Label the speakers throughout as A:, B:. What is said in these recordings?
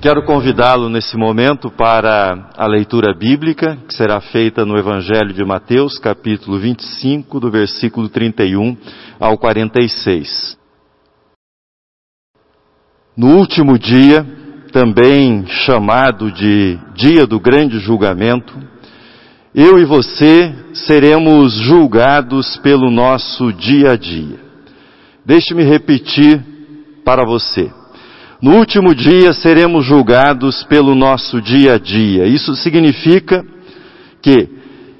A: Quero convidá-lo nesse momento para a leitura bíblica, que será feita no Evangelho de Mateus, capítulo 25, do versículo 31 ao 46. No último dia, também chamado de Dia do Grande Julgamento, eu e você seremos julgados pelo nosso dia a dia. Deixe-me repetir para você. No último dia seremos julgados pelo nosso dia a dia. Isso significa que,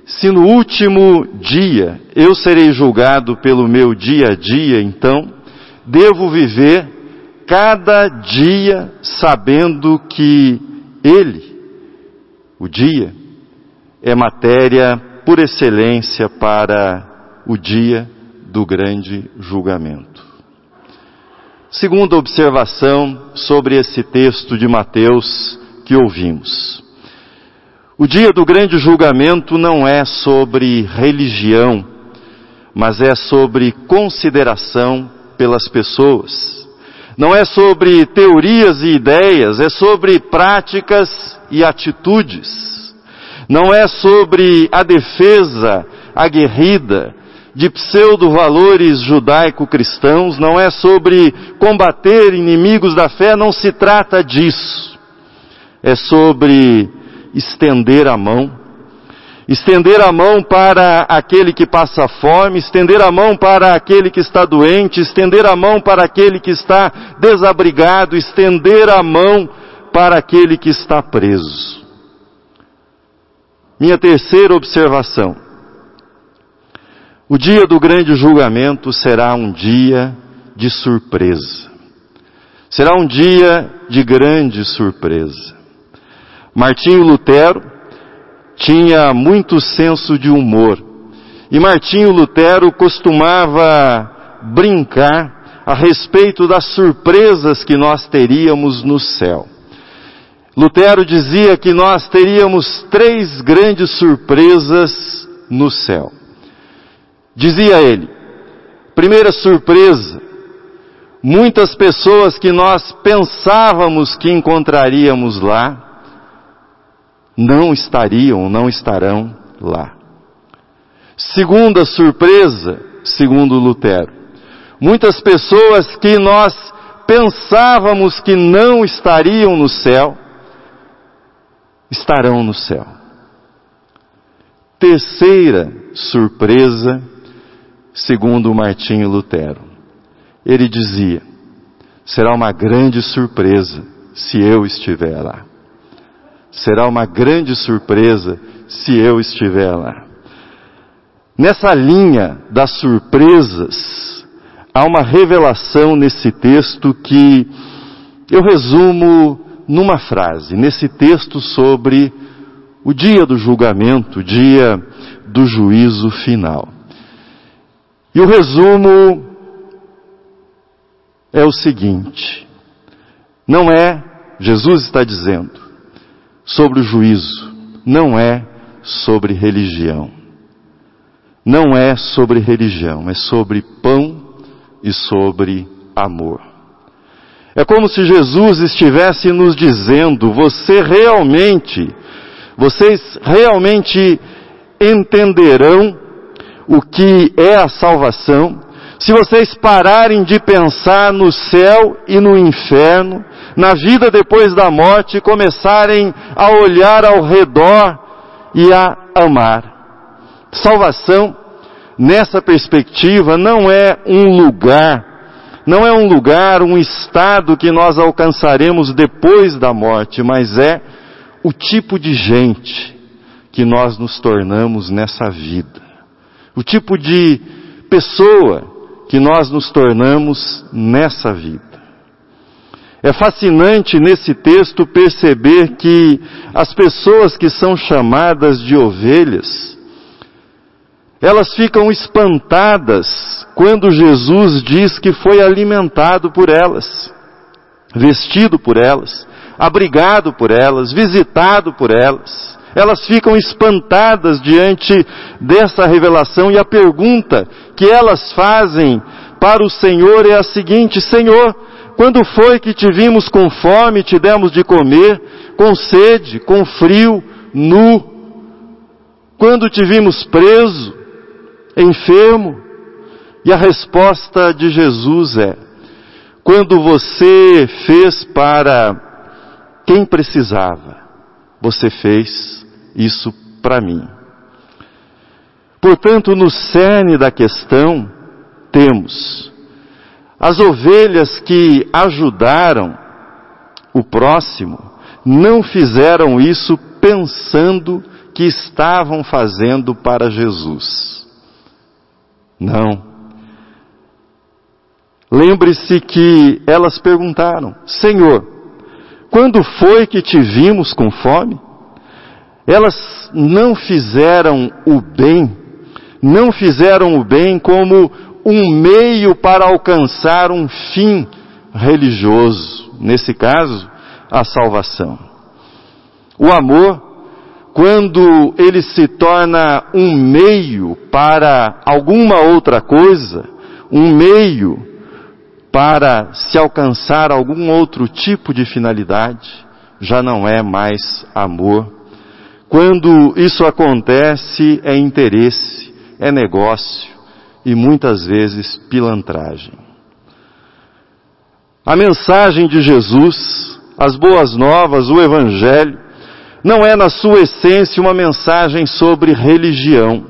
A: se no último dia eu serei julgado pelo meu dia a dia, então, devo viver cada dia sabendo que Ele, o dia, é matéria por excelência para o dia do grande julgamento. Segunda observação sobre esse texto de Mateus que ouvimos. O dia do grande julgamento não é sobre religião, mas é sobre consideração pelas pessoas. Não é sobre teorias e ideias, é sobre práticas e atitudes. Não é sobre a defesa aguerrida de pseudo-valores judaico-cristãos, não é sobre combater inimigos da fé, não se trata disso. É sobre estender a mão. Estender a mão para aquele que passa fome, estender a mão para aquele que está doente, estender a mão para aquele que está desabrigado, estender a mão para aquele que está preso. Minha terceira observação. O dia do grande julgamento será um dia de surpresa. Será um dia de grande surpresa. Martinho Lutero tinha muito senso de humor. E Martinho Lutero costumava brincar a respeito das surpresas que nós teríamos no céu. Lutero dizia que nós teríamos três grandes surpresas no céu. Dizia ele, primeira surpresa, muitas pessoas que nós pensávamos que encontraríamos lá, não estariam, não estarão lá. Segunda surpresa, segundo Lutero, muitas pessoas que nós pensávamos que não estariam no céu, estarão no céu. Terceira surpresa, segundo Martinho Lutero. Ele dizia: será uma grande surpresa se eu estiver lá. Será uma grande surpresa se eu estiver lá. Nessa linha das surpresas, há uma revelação nesse texto que eu resumo numa frase, nesse texto sobre o dia do julgamento, o dia do juízo final. E o resumo é o seguinte: não é, Jesus está dizendo, sobre o juízo, não é sobre religião. Não é sobre religião, é sobre pão e sobre amor. É como se Jesus estivesse nos dizendo: você realmente, vocês realmente entenderão o que é a salvação, se vocês pararem de pensar no céu e no inferno, na vida depois da morte começarem a olhar ao redor e a amar. Salvação, nessa perspectiva, não é um lugar, não é um lugar, um estado que nós alcançaremos depois da morte, mas é o tipo de gente que nós nos tornamos nessa vida o tipo de pessoa que nós nos tornamos nessa vida. É fascinante nesse texto perceber que as pessoas que são chamadas de ovelhas, elas ficam espantadas quando Jesus diz que foi alimentado por elas, vestido por elas, abrigado por elas, visitado por elas elas ficam espantadas diante dessa revelação e a pergunta que elas fazem para o Senhor é a seguinte: Senhor, Quando foi que te vimos com fome te demos de comer, com sede, com frio, nu? Quando te vimos preso, enfermo? E a resposta de Jesus é: quando você fez para quem precisava, você fez isso para mim. Portanto, no cerne da questão, temos as ovelhas que ajudaram o próximo não fizeram isso pensando que estavam fazendo para Jesus. Não. Lembre-se que elas perguntaram: Senhor, quando foi que te vimos com fome? Elas não fizeram o bem, não fizeram o bem como um meio para alcançar um fim religioso, nesse caso, a salvação. O amor, quando ele se torna um meio para alguma outra coisa, um meio para se alcançar algum outro tipo de finalidade, já não é mais amor. Quando isso acontece, é interesse, é negócio, e muitas vezes pilantragem. A mensagem de Jesus, as boas novas, o Evangelho, não é na sua essência uma mensagem sobre religião,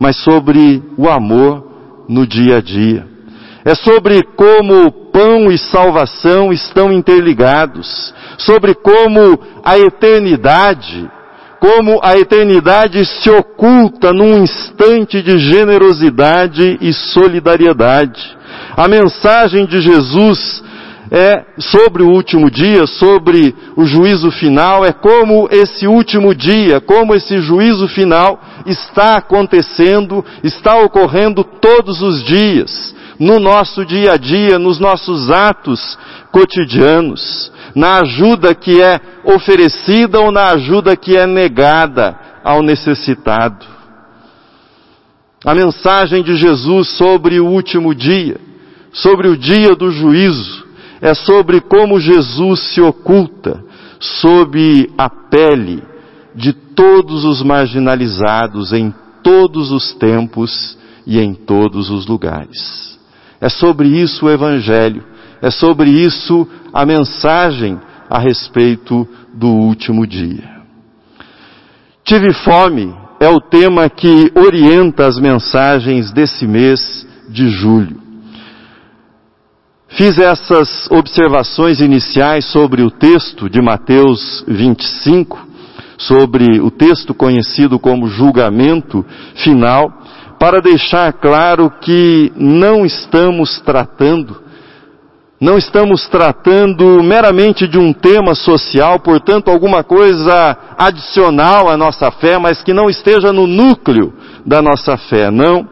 A: mas sobre o amor no dia a dia. É sobre como pão e salvação estão interligados, sobre como a eternidade como a eternidade se oculta num instante de generosidade e solidariedade. A mensagem de Jesus é sobre o último dia, sobre o juízo final, é como esse último dia, como esse juízo final está acontecendo, está ocorrendo todos os dias, no nosso dia a dia, nos nossos atos cotidianos na ajuda que é oferecida ou na ajuda que é negada ao necessitado. A mensagem de Jesus sobre o último dia, sobre o dia do juízo, é sobre como Jesus se oculta sob a pele de todos os marginalizados em todos os tempos e em todos os lugares. É sobre isso o Evangelho, é sobre isso a mensagem a respeito do último dia. Tive fome é o tema que orienta as mensagens desse mês de julho. Fiz essas observações iniciais sobre o texto de Mateus 25, sobre o texto conhecido como julgamento final, para deixar claro que não estamos tratando não estamos tratando meramente de um tema social, portanto, alguma coisa adicional à nossa fé, mas que não esteja no núcleo da nossa fé, não.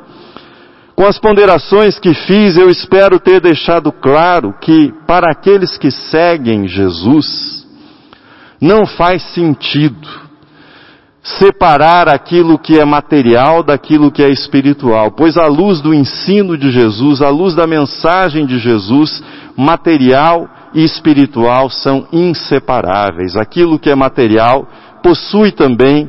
A: Com as ponderações que fiz, eu espero ter deixado claro que, para aqueles que seguem Jesus, não faz sentido separar aquilo que é material daquilo que é espiritual, pois à luz do ensino de Jesus, à luz da mensagem de Jesus, material e espiritual são inseparáveis. Aquilo que é material possui também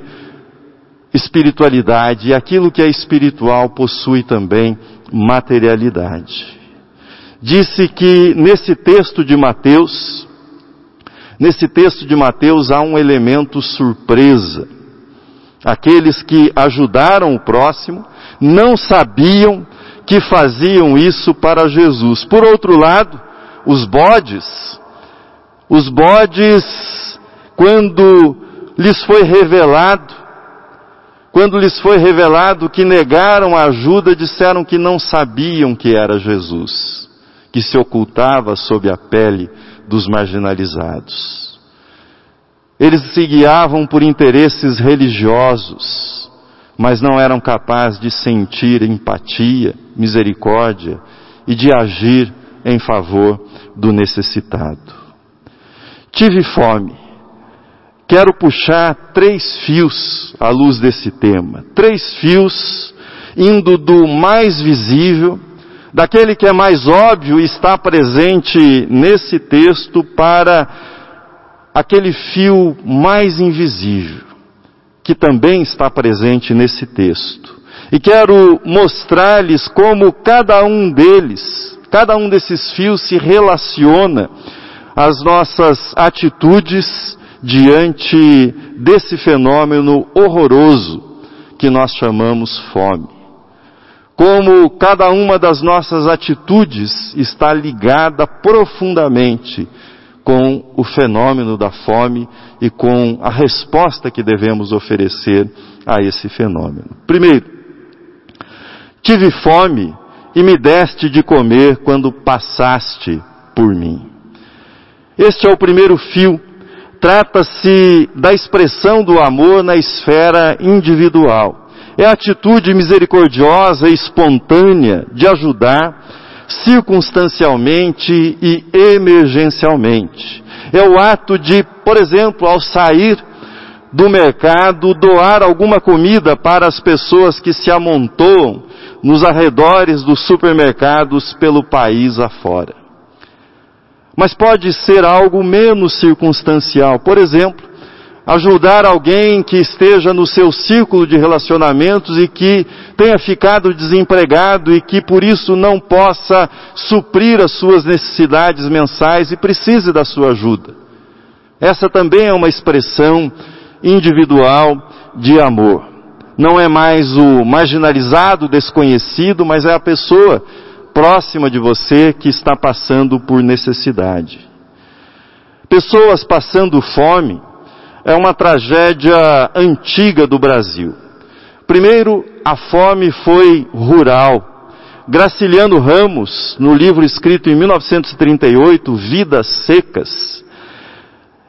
A: espiritualidade e aquilo que é espiritual possui também materialidade. Disse que nesse texto de Mateus, nesse texto de Mateus há um elemento surpresa. Aqueles que ajudaram o próximo não sabiam que faziam isso para Jesus. Por outro lado, os bodes, os bodes, quando lhes foi revelado, quando lhes foi revelado que negaram a ajuda, disseram que não sabiam que era Jesus, que se ocultava sob a pele dos marginalizados. Eles se guiavam por interesses religiosos, mas não eram capazes de sentir empatia, misericórdia e de agir em favor do necessitado. Tive fome. Quero puxar três fios à luz desse tema. Três fios indo do mais visível, daquele que é mais óbvio está presente nesse texto para aquele fio mais invisível, que também está presente nesse texto. E quero mostrar-lhes como cada um deles, cada um desses fios se relaciona às nossas atitudes diante desse fenômeno horroroso que nós chamamos fome. Como cada uma das nossas atitudes está ligada profundamente com o fenômeno da fome e com a resposta que devemos oferecer a esse fenômeno. Primeiro, tive fome e me deste de comer quando passaste por mim. Este é o primeiro fio trata-se da expressão do amor na esfera individual. É a atitude misericordiosa e espontânea de ajudar circunstancialmente e emergencialmente. É o ato de, por exemplo, ao sair do mercado, doar alguma comida para as pessoas que se amontoam nos arredores dos supermercados pelo país afora mas pode ser algo menos circunstancial. Por exemplo, ajudar alguém que esteja no seu círculo de relacionamentos e que tenha ficado desempregado e que por isso não possa suprir as suas necessidades mensais e precise da sua ajuda. Essa também é uma expressão individual de amor. Não é mais o marginalizado, desconhecido, mas é a pessoa próxima de você que está passando por necessidade. Pessoas passando fome é uma tragédia antiga do Brasil. Primeiro, a fome foi rural. Graciliano Ramos, no livro escrito em 1938, Vidas Secas,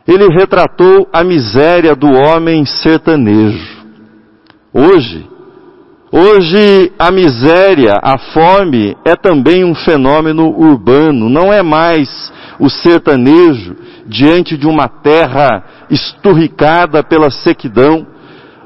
A: ele retratou a miséria do homem sertanejo. Hoje, Hoje a miséria, a fome é também um fenômeno urbano, não é mais o sertanejo diante de uma terra esturricada pela sequidão,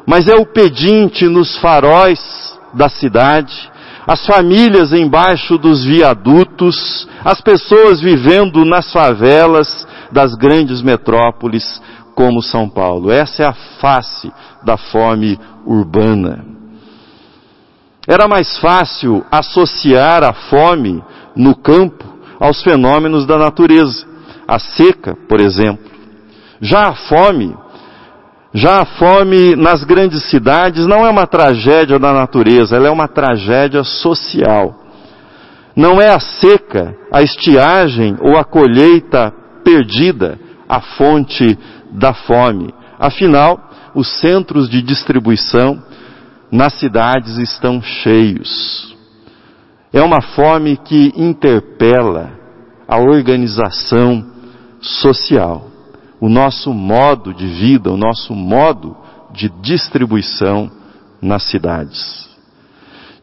A: mas é o pedinte nos faróis da cidade, as famílias embaixo dos viadutos, as pessoas vivendo nas favelas das grandes metrópoles como São Paulo. Essa é a face da fome urbana. Era mais fácil associar a fome no campo aos fenômenos da natureza. A seca, por exemplo. Já a fome, já a fome nas grandes cidades não é uma tragédia da natureza, ela é uma tragédia social. Não é a seca, a estiagem ou a colheita perdida a fonte da fome. Afinal, os centros de distribuição nas cidades estão cheios. É uma fome que interpela a organização social, o nosso modo de vida, o nosso modo de distribuição nas cidades.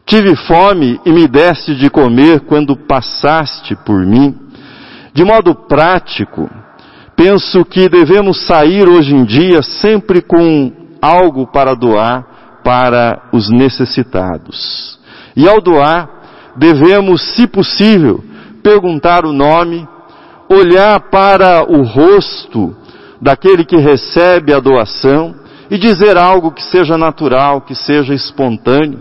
A: Tive fome e me deste de comer quando passaste por mim. De modo prático, penso que devemos sair hoje em dia sempre com algo para doar para os necessitados. E ao doar, devemos, se possível, perguntar o nome, olhar para o rosto daquele que recebe a doação e dizer algo que seja natural, que seja espontâneo.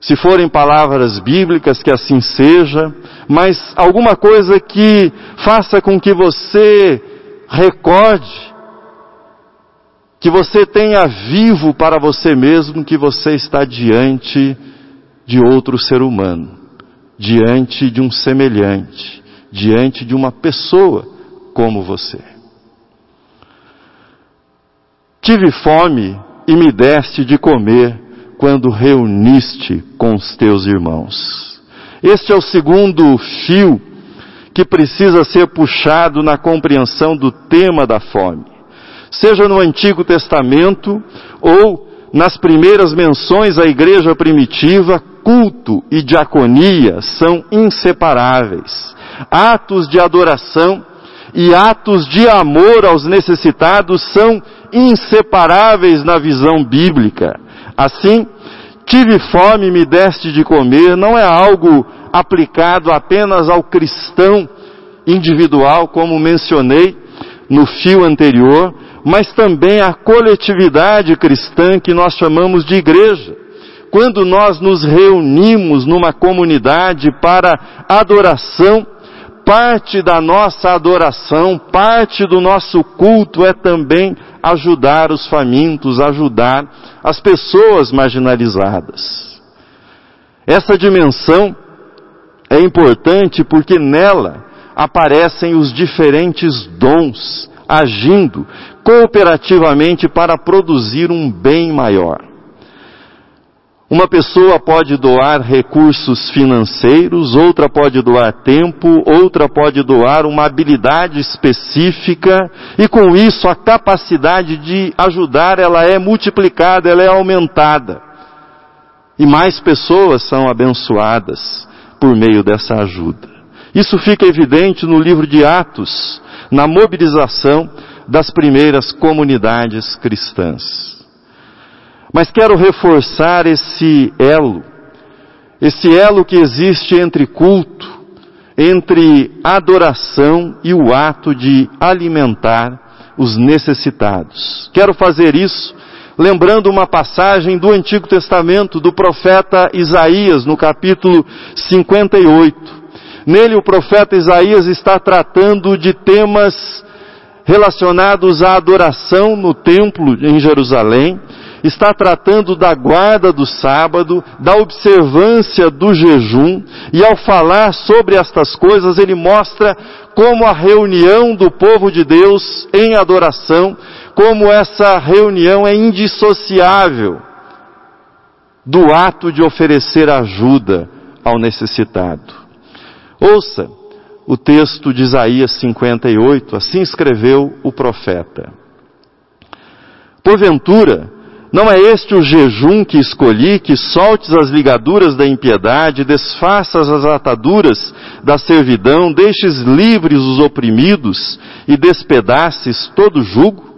A: Se forem palavras bíblicas, que assim seja, mas alguma coisa que faça com que você recorde que você tenha vivo para você mesmo que você está diante de outro ser humano, diante de um semelhante, diante de uma pessoa como você. Tive fome e me deste de comer quando reuniste com os teus irmãos. Este é o segundo fio que precisa ser puxado na compreensão do tema da fome seja no Antigo Testamento ou nas primeiras menções à igreja primitiva, culto e diaconia são inseparáveis. Atos de adoração e atos de amor aos necessitados são inseparáveis na visão bíblica. Assim, tive fome, me deste de comer, não é algo aplicado apenas ao cristão individual, como mencionei no fio anterior, mas também à coletividade cristã que nós chamamos de igreja. Quando nós nos reunimos numa comunidade para adoração, parte da nossa adoração, parte do nosso culto é também ajudar os famintos, ajudar as pessoas marginalizadas. Essa dimensão é importante porque nela aparecem os diferentes dons agindo cooperativamente para produzir um bem maior. Uma pessoa pode doar recursos financeiros, outra pode doar tempo, outra pode doar uma habilidade específica, e com isso a capacidade de ajudar ela é multiplicada, ela é aumentada. E mais pessoas são abençoadas por meio dessa ajuda. Isso fica evidente no livro de Atos, na mobilização das primeiras comunidades cristãs. Mas quero reforçar esse elo, esse elo que existe entre culto, entre adoração e o ato de alimentar os necessitados. Quero fazer isso lembrando uma passagem do Antigo Testamento do profeta Isaías, no capítulo 58. Nele o profeta Isaías está tratando de temas relacionados à adoração no templo em Jerusalém, está tratando da guarda do sábado, da observância do jejum, e ao falar sobre estas coisas, ele mostra como a reunião do povo de Deus em adoração, como essa reunião é indissociável do ato de oferecer ajuda ao necessitado. Ouça o texto de Isaías 58, assim escreveu o profeta. Porventura, não é este o jejum que escolhi, que soltes as ligaduras da impiedade, desfaças as ataduras da servidão, deixes livres os oprimidos e despedaces todo jugo?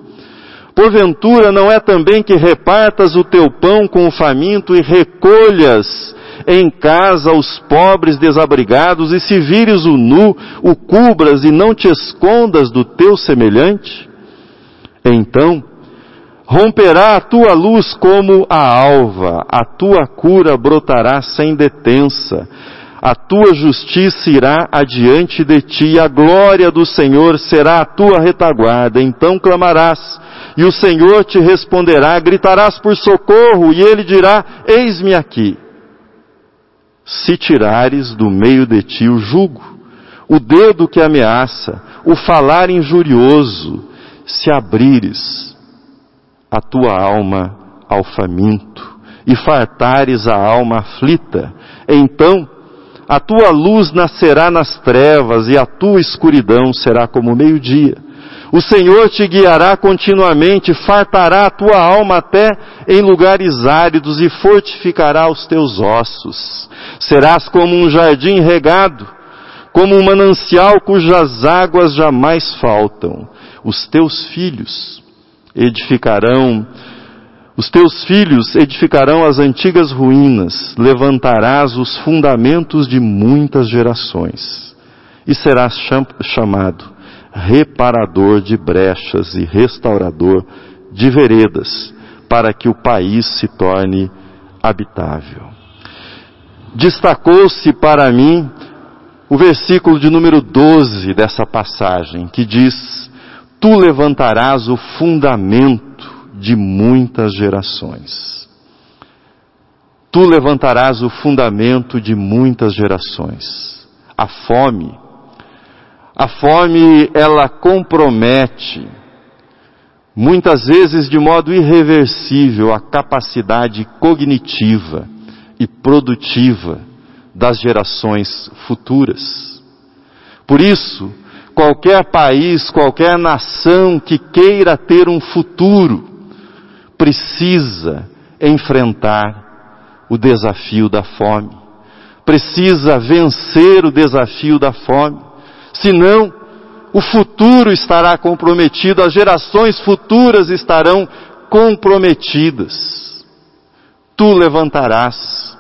A: Porventura não é também que repartas o teu pão com o faminto e recolhas em casa os pobres desabrigados e se vires o nu, o cubras e não te escondas do teu semelhante? Então, Romperá a tua luz como a alva, a tua cura brotará sem detença, a tua justiça irá adiante de ti, a glória do Senhor será a tua retaguarda. Então clamarás, e o Senhor te responderá, gritarás por socorro, e ele dirá: Eis-me aqui. Se tirares do meio de ti o jugo, o dedo que ameaça, o falar injurioso, se abrires a tua alma ao faminto e fartares a alma aflita, então a tua luz nascerá nas trevas e a tua escuridão será como meio-dia. O Senhor te guiará continuamente, fartará a tua alma até em lugares áridos e fortificará os teus ossos. Serás como um jardim regado, como um manancial cujas águas jamais faltam. Os teus filhos edificarão, os teus filhos edificarão as antigas ruínas, levantarás os fundamentos de muitas gerações, e serás chamado reparador de brechas e restaurador de veredas, para que o país se torne habitável. Destacou-se para mim o versículo de número 12 dessa passagem, que diz: tu levantarás o fundamento de muitas gerações. Tu levantarás o fundamento de muitas gerações. A fome, a fome, ela compromete, muitas vezes de modo irreversível, a capacidade cognitiva e produtiva das gerações futuras. Por isso, qualquer país, qualquer nação que queira ter um futuro, precisa enfrentar o desafio da fome. Precisa vencer o desafio da fome. Senão, o futuro estará comprometido, as gerações futuras estarão comprometidas. Tu levantarás,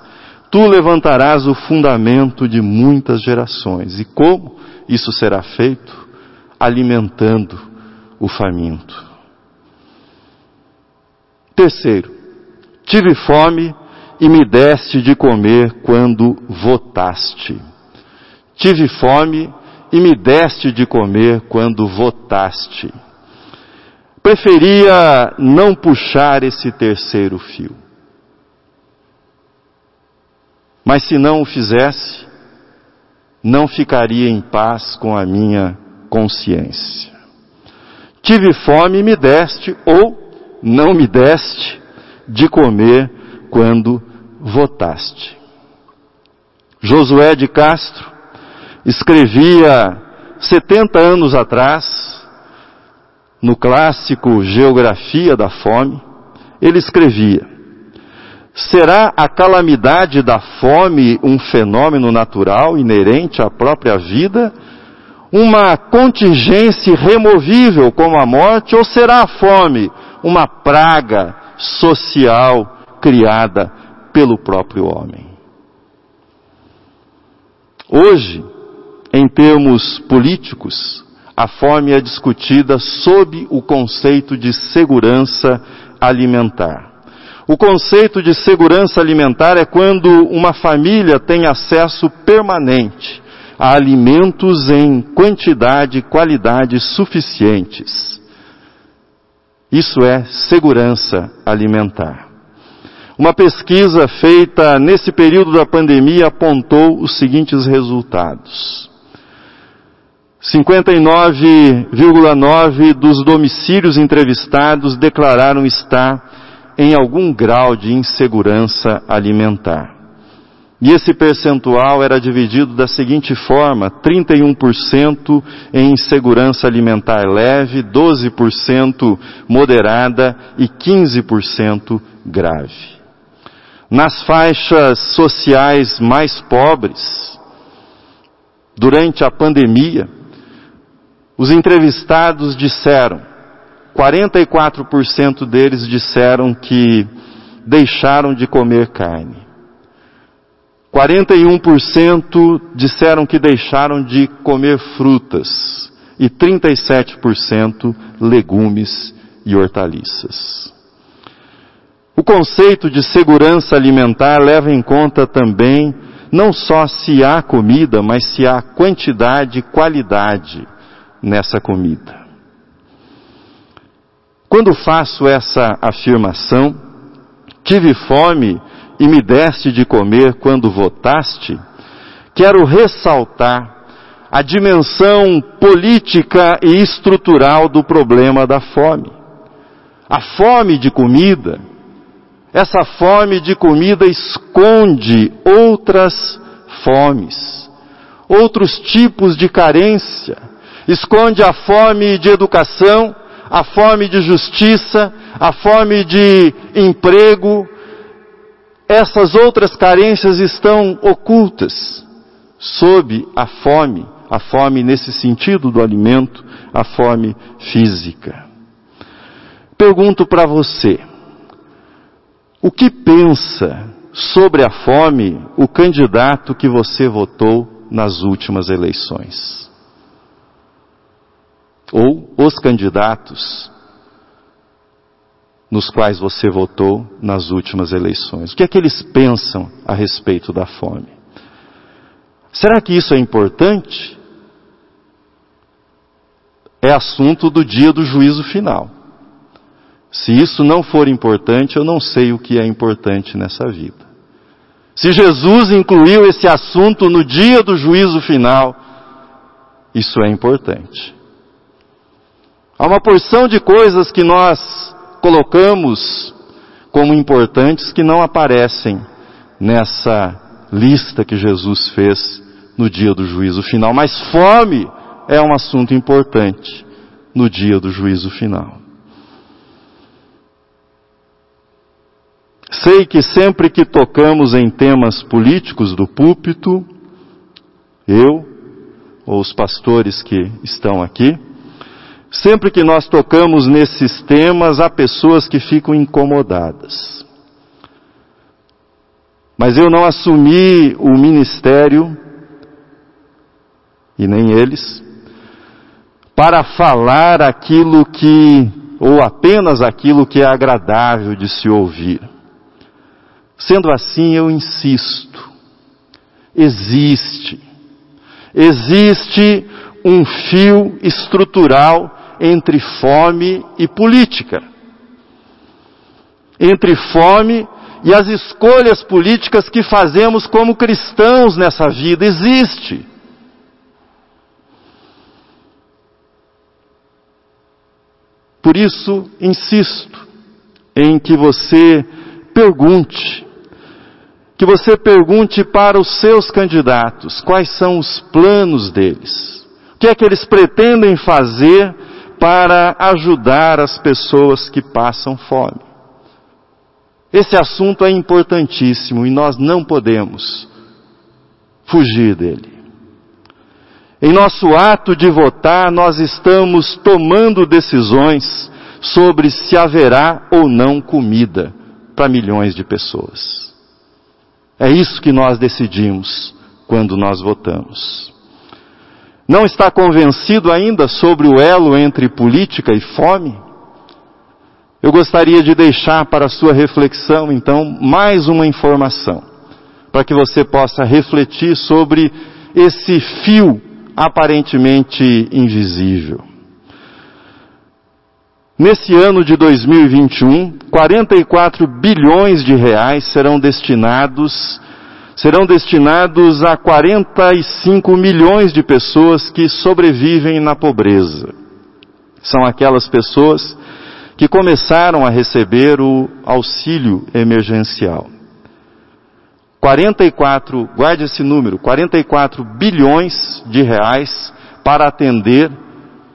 A: tu levantarás o fundamento de muitas gerações. E como isso será feito? Alimentando o faminto. Terceiro, tive fome e me deste de comer quando votaste. Tive fome e me deste de comer quando votaste. Preferia não puxar esse terceiro fio. Mas se não o fizesse, não ficaria em paz com a minha consciência. Tive fome e me deste, ou não me deste, de comer quando votaste. Josué de Castro escrevia 70 anos atrás, no clássico Geografia da Fome, ele escrevia: Será a calamidade da fome um fenômeno natural inerente à própria vida? Uma contingência removível como a morte? Ou será a fome uma praga social criada pelo próprio homem? Hoje, em termos políticos, a fome é discutida sob o conceito de segurança alimentar. O conceito de segurança alimentar é quando uma família tem acesso permanente a alimentos em quantidade e qualidade suficientes. Isso é segurança alimentar. Uma pesquisa feita nesse período da pandemia apontou os seguintes resultados. 59,9 dos domicílios entrevistados declararam estar em algum grau de insegurança alimentar. E esse percentual era dividido da seguinte forma: 31% em insegurança alimentar leve, 12% moderada e 15% grave. Nas faixas sociais mais pobres, durante a pandemia, os entrevistados disseram 44% deles disseram que deixaram de comer carne. 41% disseram que deixaram de comer frutas. E 37% legumes e hortaliças. O conceito de segurança alimentar leva em conta também não só se há comida, mas se há quantidade e qualidade nessa comida. Quando faço essa afirmação, tive fome e me deste de comer quando votaste, quero ressaltar a dimensão política e estrutural do problema da fome. A fome de comida, essa fome de comida esconde outras fomes, outros tipos de carência, esconde a fome de educação, a fome de justiça, a fome de emprego, essas outras carências estão ocultas sob a fome, a fome nesse sentido do alimento, a fome física. Pergunto para você, o que pensa sobre a fome o candidato que você votou nas últimas eleições? Ou os candidatos nos quais você votou nas últimas eleições. O que é que eles pensam a respeito da fome? Será que isso é importante? É assunto do dia do juízo final. Se isso não for importante, eu não sei o que é importante nessa vida. Se Jesus incluiu esse assunto no dia do juízo final, isso é importante. Há uma porção de coisas que nós colocamos como importantes que não aparecem nessa lista que Jesus fez no dia do juízo final. Mas fome é um assunto importante no dia do juízo final. Sei que sempre que tocamos em temas políticos do púlpito, eu ou os pastores que estão aqui, Sempre que nós tocamos nesses temas, há pessoas que ficam incomodadas. Mas eu não assumi o ministério, e nem eles, para falar aquilo que, ou apenas aquilo que é agradável de se ouvir. Sendo assim, eu insisto, existe, existe um fio estrutural entre fome e política. Entre fome e as escolhas políticas que fazemos como cristãos nessa vida. Existe. Por isso, insisto em que você pergunte, que você pergunte para os seus candidatos quais são os planos deles, o que é que eles pretendem fazer para ajudar as pessoas que passam fome. Esse assunto é importantíssimo e nós não podemos fugir dele. Em nosso ato de votar, nós estamos tomando decisões sobre se haverá ou não comida para milhões de pessoas. É isso que nós decidimos quando nós votamos. Não está convencido ainda sobre o elo entre política e fome? Eu gostaria de deixar para sua reflexão, então, mais uma informação, para que você possa refletir sobre esse fio aparentemente invisível. Nesse ano de 2021, 44 bilhões de reais serão destinados serão destinados a 45 milhões de pessoas que sobrevivem na pobreza. São aquelas pessoas que começaram a receber o auxílio emergencial. 44, guarde esse número, 44 bilhões de reais para atender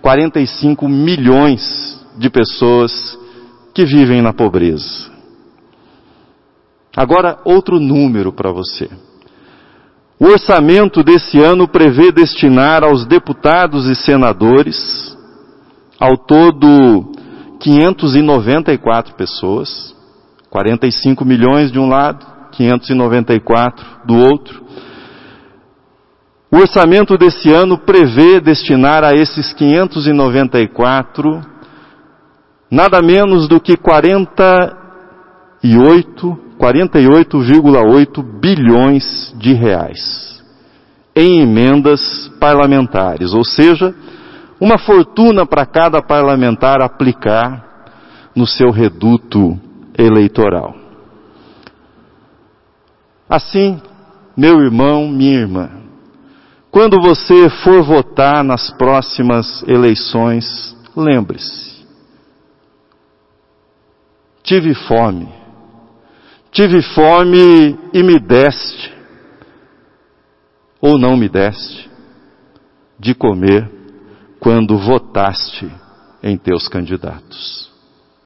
A: 45 milhões de pessoas que vivem na pobreza. Agora, outro número para você. O orçamento desse ano prevê destinar aos deputados e senadores, ao todo 594 pessoas, 45 milhões de um lado, 594 do outro. O orçamento desse ano prevê destinar a esses 594 nada menos do que 48, 48,8 bilhões de reais em emendas parlamentares, ou seja, uma fortuna para cada parlamentar aplicar no seu reduto eleitoral. Assim, meu irmão, minha irmã, quando você for votar nas próximas eleições, lembre-se: tive fome, tive fome e me deste, ou não me deste, de comer quando votaste em teus candidatos.